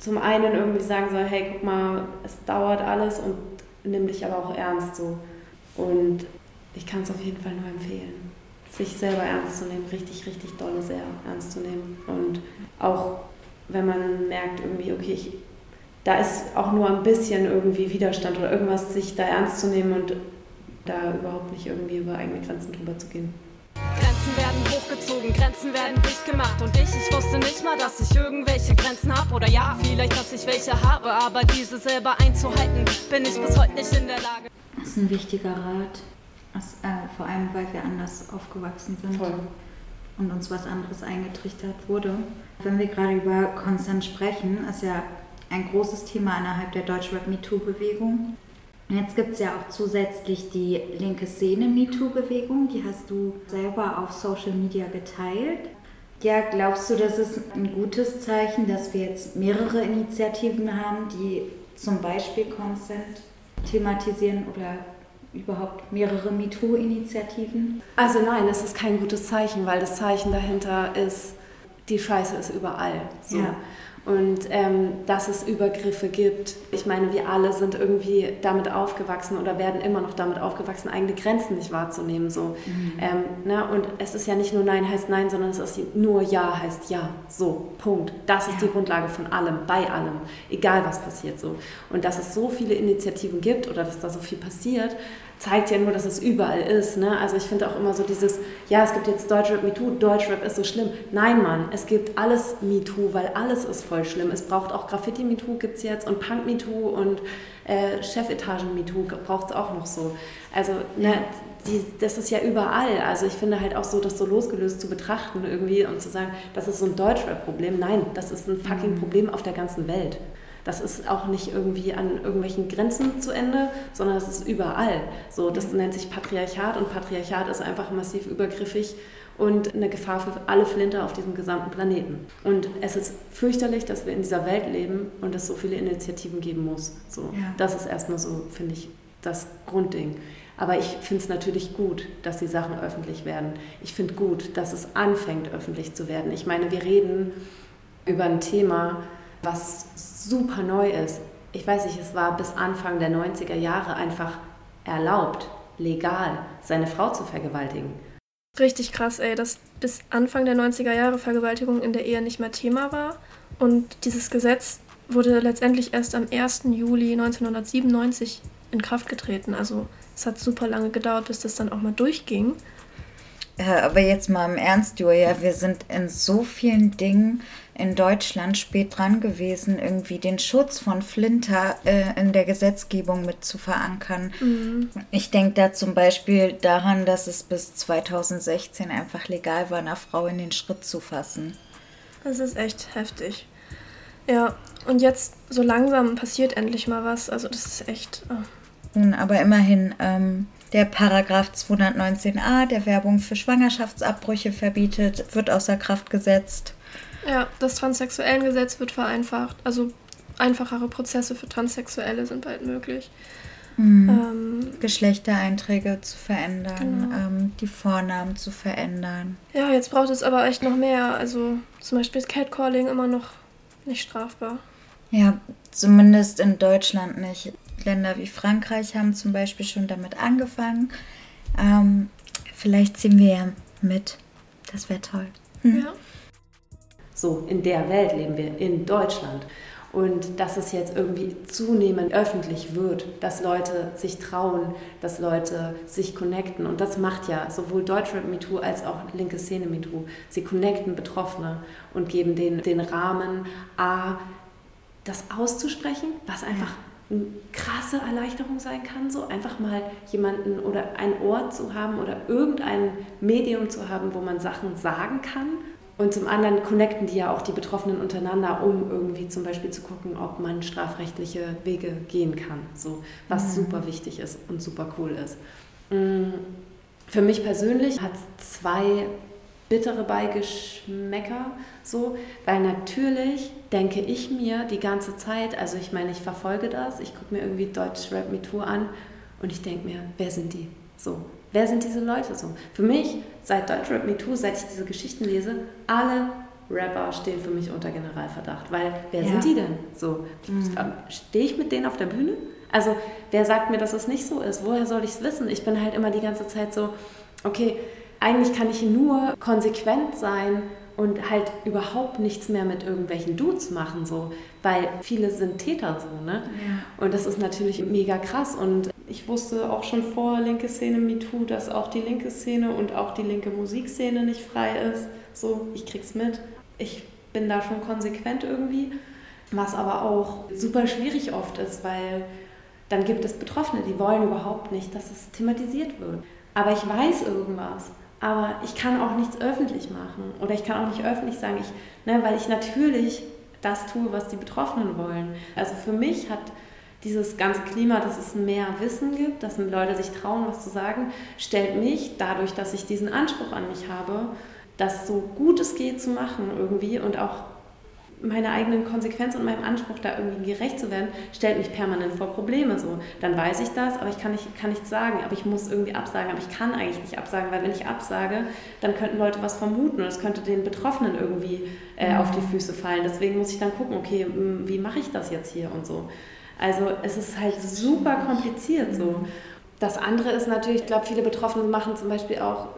zum einen irgendwie sagen soll, hey, guck mal, es dauert alles und nimm dich aber auch ernst so. Und ich kann es auf jeden Fall nur empfehlen, sich selber ernst zu nehmen, richtig, richtig dolle sehr ernst zu nehmen. Und auch wenn man merkt irgendwie, okay, ich, da ist auch nur ein bisschen irgendwie Widerstand oder irgendwas, sich da ernst zu nehmen und da überhaupt nicht irgendwie über eigene Grenzen drüber zu gehen. Grenzen werden hochgezogen, Grenzen werden dicht gemacht. Und ich, ich wusste nicht mal, dass ich irgendwelche Grenzen habe. Oder ja, vielleicht, dass ich welche habe. Aber diese selber einzuhalten, bin ich bis heute nicht in der Lage. Das ist ein wichtiger Rat. Das, äh, vor allem, weil wir anders aufgewachsen sind. Voll. Und uns was anderes eingetrichtert wurde. Wenn wir gerade über Konsens sprechen, ist ja ein großes Thema innerhalb der Deutschrap-MeToo-Bewegung. Jetzt gibt es ja auch zusätzlich die linke Szene MeToo-Bewegung, die hast du selber auf Social Media geteilt. Ja, glaubst du, das ist ein gutes Zeichen, dass wir jetzt mehrere Initiativen haben, die zum Beispiel Consent thematisieren oder überhaupt mehrere MeToo-Initiativen? Also nein, es ist kein gutes Zeichen, weil das Zeichen dahinter ist, die Scheiße ist überall. So. Ja und ähm, dass es Übergriffe gibt. Ich meine, wir alle sind irgendwie damit aufgewachsen oder werden immer noch damit aufgewachsen, eigene Grenzen nicht wahrzunehmen. So. Mhm. Ähm, ne? Und es ist ja nicht nur Nein heißt Nein, sondern es ist nur Ja heißt Ja. So, Punkt. Das ist ja. die Grundlage von allem, bei allem, egal was passiert. So. Und dass es so viele Initiativen gibt oder dass da so viel passiert, zeigt ja nur, dass es überall ist. Ne? Also ich finde auch immer so dieses, ja, es gibt jetzt Deutschrap MeToo, Deutschrap ist so schlimm. Nein, Mann, es gibt alles MeToo, weil alles ist voll schlimm. Es braucht auch Graffiti MeToo gibt es jetzt und Punk MeToo und äh, Chefetagen MeToo braucht es auch noch so. Also ne, die, das ist ja überall. Also ich finde halt auch so, das so losgelöst zu betrachten irgendwie und zu sagen, das ist so ein Deutschrap-Problem. Nein, das ist ein fucking mhm. Problem auf der ganzen Welt. Das ist auch nicht irgendwie an irgendwelchen Grenzen zu Ende, sondern es ist überall. So, das nennt sich Patriarchat und Patriarchat ist einfach massiv übergriffig und eine Gefahr für alle Flinter auf diesem gesamten Planeten. Und es ist fürchterlich, dass wir in dieser Welt leben und es so viele Initiativen geben muss. So, ja. Das ist erstmal so, finde ich, das Grundding. Aber ich finde es natürlich gut, dass die Sachen öffentlich werden. Ich finde gut, dass es anfängt, öffentlich zu werden. Ich meine, wir reden über ein Thema, was super neu ist. Ich weiß nicht, es war bis Anfang der 90er Jahre einfach erlaubt, legal, seine Frau zu vergewaltigen. Richtig krass, ey, dass bis Anfang der 90er Jahre Vergewaltigung in der Ehe nicht mehr Thema war. Und dieses Gesetz wurde letztendlich erst am 1. Juli 1997 in Kraft getreten. Also es hat super lange gedauert, bis das dann auch mal durchging. Ja, aber jetzt mal im Ernst, Julia, wir sind in so vielen Dingen in Deutschland spät dran gewesen, irgendwie den Schutz von Flinter äh, in der Gesetzgebung mit zu verankern. Mhm. Ich denke da zum Beispiel daran, dass es bis 2016 einfach legal war, einer Frau in den Schritt zu fassen. Das ist echt heftig. Ja, und jetzt so langsam passiert endlich mal was. Also das ist echt. Oh. Aber immerhin, ähm, der Paragraph 219a, der Werbung für Schwangerschaftsabbrüche verbietet, wird außer Kraft gesetzt. Ja, das Transsexuellengesetz wird vereinfacht. Also einfachere Prozesse für Transsexuelle sind bald möglich. Mhm. Ähm, Geschlechtereinträge zu verändern, genau. ähm, die Vornamen zu verändern. Ja, jetzt braucht es aber echt noch mehr. Also zum Beispiel ist Catcalling immer noch nicht strafbar. Ja, zumindest in Deutschland nicht. Länder wie Frankreich haben zum Beispiel schon damit angefangen. Ähm, vielleicht ziehen wir ja mit. Das wäre toll. Hm. Ja. So, in der Welt leben wir, in Deutschland. Und dass es jetzt irgendwie zunehmend öffentlich wird, dass Leute sich trauen, dass Leute sich connecten. Und das macht ja sowohl Deutschrap MeToo als auch linke Szene MeToo. Sie connecten Betroffene und geben denen den Rahmen, A, das auszusprechen, was einfach eine krasse Erleichterung sein kann, so einfach mal jemanden oder ein Ort zu haben oder irgendein Medium zu haben, wo man Sachen sagen kann und zum anderen connecten die ja auch die Betroffenen untereinander, um irgendwie zum Beispiel zu gucken, ob man strafrechtliche Wege gehen kann. So, was mhm. super wichtig ist und super cool ist. Mm, für mich persönlich hat es zwei bittere Beigeschmäcker, so, weil natürlich denke ich mir die ganze Zeit, also ich meine, ich verfolge das, ich gucke mir irgendwie Deutsch Rap Me Tour an und ich denke mir, wer sind die? So, wer sind diese Leute so? Für mich, seit Deutsch Rap Me Too, seit ich diese Geschichten lese, alle Rapper stehen für mich unter Generalverdacht, weil wer ja. sind die denn? So, mhm. stehe ich mit denen auf der Bühne? Also, wer sagt mir, dass es nicht so ist? Woher soll ich es wissen? Ich bin halt immer die ganze Zeit so, okay, eigentlich kann ich nur konsequent sein und halt überhaupt nichts mehr mit irgendwelchen Dudes machen, so, weil viele sind Täter so, ne? Ja. Und das ist natürlich mega krass und ich wusste auch schon vor linke Szene MeToo, dass auch die linke Szene und auch die linke Musikszene nicht frei ist. So, ich krieg's mit. Ich bin da schon konsequent irgendwie, was aber auch super schwierig oft ist, weil dann gibt es Betroffene, die wollen überhaupt nicht, dass es thematisiert wird. Aber ich weiß irgendwas aber ich kann auch nichts öffentlich machen oder ich kann auch nicht öffentlich sagen, ich, ne, weil ich natürlich das tue, was die Betroffenen wollen. Also für mich hat dieses ganze Klima, dass es mehr Wissen gibt, dass Leute sich trauen, was zu sagen, stellt mich dadurch, dass ich diesen Anspruch an mich habe, das so gut es geht zu machen irgendwie und auch meiner eigenen Konsequenz und meinem Anspruch, da irgendwie gerecht zu werden, stellt mich permanent vor Probleme. So, dann weiß ich das, aber ich kann, nicht, kann nichts sagen. Aber ich muss irgendwie absagen. Aber ich kann eigentlich nicht absagen, weil wenn ich absage, dann könnten Leute was vermuten und es könnte den Betroffenen irgendwie äh, auf die Füße fallen. Deswegen muss ich dann gucken, okay, wie mache ich das jetzt hier und so. Also es ist halt super kompliziert so. Das andere ist natürlich, ich glaube, viele Betroffene machen zum Beispiel auch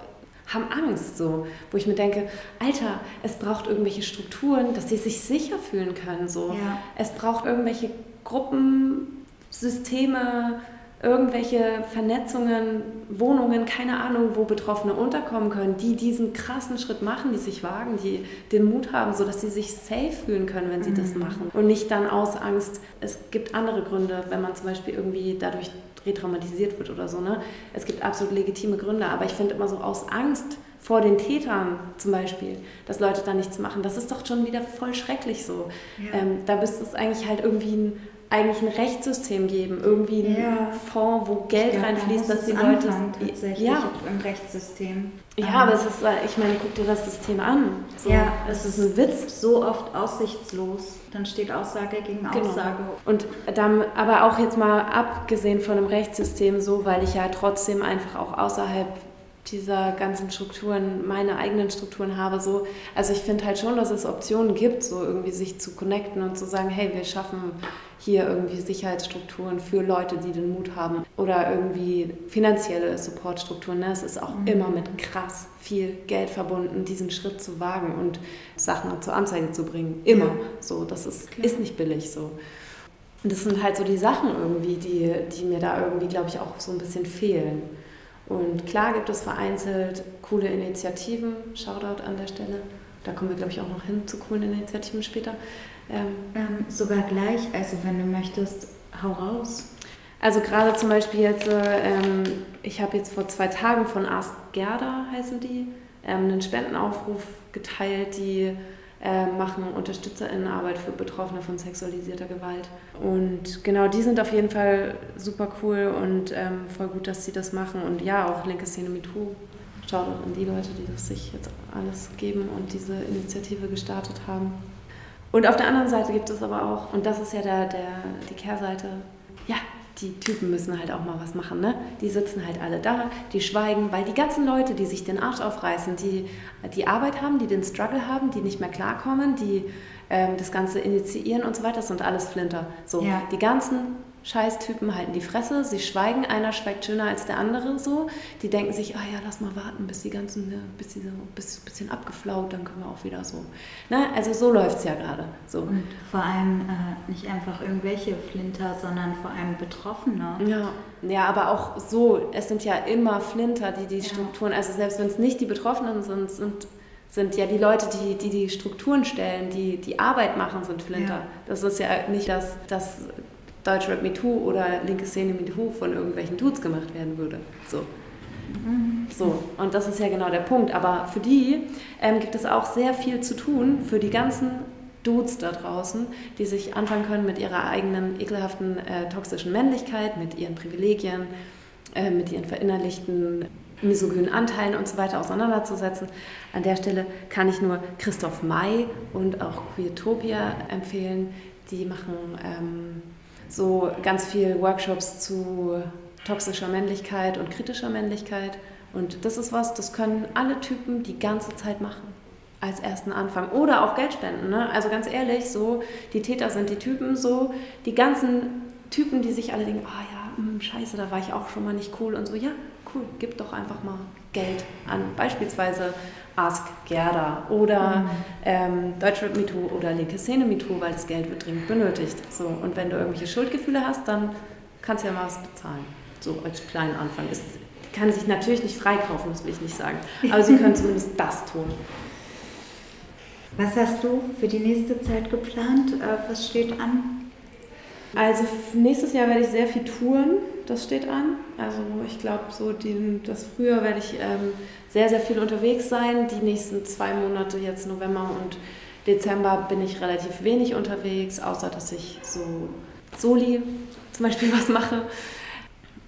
haben Angst, so, wo ich mir denke, Alter, es braucht irgendwelche Strukturen, dass sie sich sicher fühlen können, so. Ja. Es braucht irgendwelche Gruppen, Systeme, irgendwelche Vernetzungen, Wohnungen, keine Ahnung, wo Betroffene unterkommen können, die diesen krassen Schritt machen, die sich wagen, die den Mut haben, so dass sie sich safe fühlen können, wenn sie mhm. das machen und nicht dann aus Angst. Es gibt andere Gründe, wenn man zum Beispiel irgendwie dadurch retraumatisiert wird oder so. Ne? Es gibt absolut legitime Gründe, aber ich finde immer so aus Angst vor den Tätern zum Beispiel, dass Leute da nichts machen, das ist doch schon wieder voll schrecklich so. Ja. Ähm, da müsste es eigentlich halt irgendwie ein, eigentlich ein Rechtssystem geben, irgendwie ein ja. Fonds, wo Geld glaub, reinfließt, dass die Leute... tatsächlich ja. im Rechtssystem. Ja, ähm. aber es ist, ich meine, guck dir das System an. So, ja, es ist ein Witz. So oft aussichtslos. Dann steht Aussage gegen genau. Aussage. Und dann, aber auch jetzt mal abgesehen von dem Rechtssystem so, weil ich ja trotzdem einfach auch außerhalb dieser ganzen Strukturen, meine eigenen Strukturen habe. So, also ich finde halt schon, dass es Optionen gibt, so irgendwie sich zu connecten und zu sagen, hey, wir schaffen hier irgendwie Sicherheitsstrukturen für Leute, die den Mut haben oder irgendwie finanzielle Supportstrukturen. Ne? Es ist auch mhm. immer mit krass viel Geld verbunden, diesen Schritt zu wagen und Sachen zur Anzeige zu bringen. Immer ja. so. Das ist, ist nicht billig so. Und das sind halt so die Sachen irgendwie, die, die mir da irgendwie, glaube ich, auch so ein bisschen fehlen. Und klar gibt es vereinzelt coole Initiativen, Shoutout an der Stelle. Da kommen wir, glaube ich, auch noch hin zu coolen Initiativen später. Ähm, ähm, sogar gleich, also wenn du möchtest, hau raus. Also gerade zum Beispiel jetzt, ähm, ich habe jetzt vor zwei Tagen von Ask Gerda, heißen die, ähm, einen Spendenaufruf geteilt, die äh, machen UnterstützerInnenarbeit für Betroffene von sexualisierter Gewalt. Und genau, die sind auf jeden Fall super cool und ähm, voll gut, dass sie das machen. Und ja, auch linke Szene MeToo. Schaut auch an die Leute, die das sich jetzt alles geben und diese Initiative gestartet haben. Und auf der anderen Seite gibt es aber auch, und das ist ja der, der, die Kehrseite, ja, die Typen müssen halt auch mal was machen, ne? Die sitzen halt alle da, die schweigen, weil die ganzen Leute, die sich den Arsch aufreißen, die die Arbeit haben, die den Struggle haben, die nicht mehr klarkommen, die ähm, das Ganze initiieren und so weiter, das sind alles Flinter. So, ja. die ganzen Scheißtypen halten die Fresse, sie schweigen, einer schweigt schöner als der andere so. Die denken sich, ah ja, lass mal warten, bis die ganzen, ne, bis die so ein bisschen abgeflaut, dann können wir auch wieder so. Ne? Also so läuft es ja gerade. So. Und vor allem äh, nicht einfach irgendwelche Flinter, sondern vor allem Betroffene. Ja. ja, aber auch so, es sind ja immer Flinter, die die ja. Strukturen, also selbst wenn es nicht die Betroffenen sind, sind sind ja die Leute, die die, die Strukturen stellen, die die Arbeit machen, sind Flinter. Ja. Das ist ja nicht das, das Deutschrap MeToo oder linke Szene MeToo von irgendwelchen Dudes gemacht werden würde. So. So, und das ist ja genau der Punkt. Aber für die ähm, gibt es auch sehr viel zu tun, für die ganzen Dudes da draußen, die sich anfangen können mit ihrer eigenen ekelhaften äh, toxischen Männlichkeit, mit ihren Privilegien, äh, mit ihren verinnerlichten misogynen Anteilen und so weiter auseinanderzusetzen. An der Stelle kann ich nur Christoph May und auch Queertopia empfehlen. Die machen ähm, so ganz viel Workshops zu toxischer Männlichkeit und kritischer Männlichkeit. Und das ist was, das können alle Typen die ganze Zeit machen. Als ersten Anfang. Oder auch Geld spenden. Ne? Also ganz ehrlich, so, die Täter sind die Typen so. Die ganzen Typen, die sich alle denken, ah oh ja, mh, hm, scheiße, da war ich auch schon mal nicht cool und so. Ja, cool, gib doch einfach mal Geld an. Beispielsweise Ask Gerda oder mhm. ähm, Deutschrap MeToo oder linke Szene MeToo, weil das Geld wird dringend benötigt. So, und wenn du irgendwelche Schuldgefühle hast, dann kannst du ja mal was bezahlen. So als kleinen Anfang. Es kann sich natürlich nicht freikaufen, das will ich nicht sagen. Aber sie können <laughs> zumindest das tun. Was hast du für die nächste Zeit geplant? Äh, was steht an? Also nächstes Jahr werde ich sehr viel touren, das steht an. Also ich glaube, so das Frühjahr werde ich ähm, sehr, sehr viel unterwegs sein. Die nächsten zwei Monate, jetzt November und Dezember, bin ich relativ wenig unterwegs, außer dass ich so Soli zum Beispiel <laughs> was mache.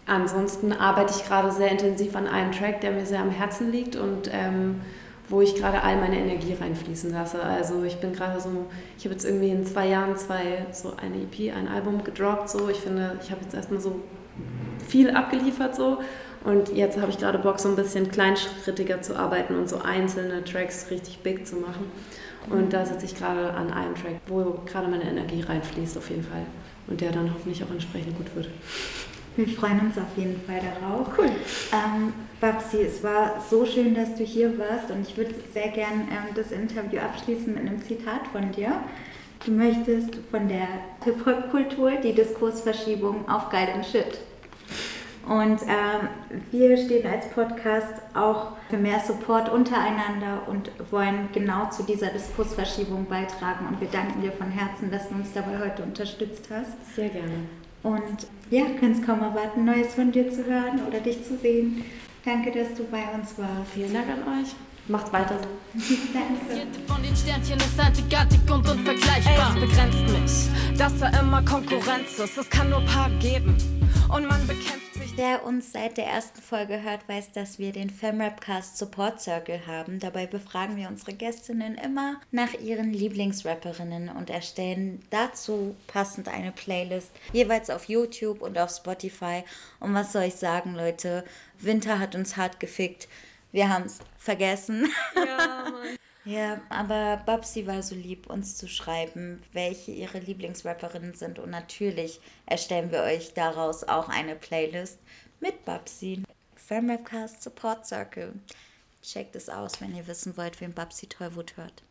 Ansonsten arbeite ich gerade sehr intensiv an einem Track, der mir sehr am Herzen liegt und ähm, wo ich gerade all meine Energie reinfließen lasse. Also ich bin gerade so, ich habe jetzt irgendwie in zwei Jahren zwei, so eine EP, ein Album gedroppt. So. Ich finde, ich habe jetzt erstmal so viel abgeliefert so und jetzt habe ich gerade Bock, so ein bisschen kleinschrittiger zu arbeiten und so einzelne Tracks richtig big zu machen. Und da sitze ich gerade an einem Track, wo gerade meine Energie reinfließt auf jeden Fall und der dann hoffentlich auch entsprechend gut wird. Wir freuen uns auf jeden Fall darauf. Cool. Ähm, Babsi, es war so schön, dass du hier warst und ich würde sehr gern ähm, das Interview abschließen mit einem Zitat von dir. Du möchtest von der Hip-Hop-Kultur die Diskursverschiebung auf geilen Shit. Und ähm, wir stehen als Podcast auch für mehr Support untereinander und wollen genau zu dieser Diskursverschiebung beitragen. Und wir danken dir von Herzen, dass du uns dabei heute unterstützt hast. Sehr gerne. Und ja, können es kaum erwarten, Neues von dir zu hören oder dich zu sehen. Danke, dass du bei uns warst. Vielen Dank an euch. Macht weiter so. <laughs> Danke. Jede von den Sternchen ist einzigartig und unvergleichbar. Es begrenzt mich, dass da immer Konkurrenz ist. Es kann nur paar geben. Und man bekämpft der uns seit der ersten Folge hört, weiß, dass wir den Femrapcast Support Circle haben. Dabei befragen wir unsere Gästinnen immer nach ihren Lieblingsrapperinnen und erstellen dazu passend eine Playlist, jeweils auf YouTube und auf Spotify. Und was soll ich sagen, Leute? Winter hat uns hart gefickt. Wir haben es vergessen. Ja, Mann. Ja, aber Babsi war so lieb, uns zu schreiben, welche ihre Lieblingsrapperinnen sind. Und natürlich erstellen wir euch daraus auch eine Playlist mit Babsi. Fanrapcast Support Circle. Checkt es aus, wenn ihr wissen wollt, wem Babsi Tollwut hört.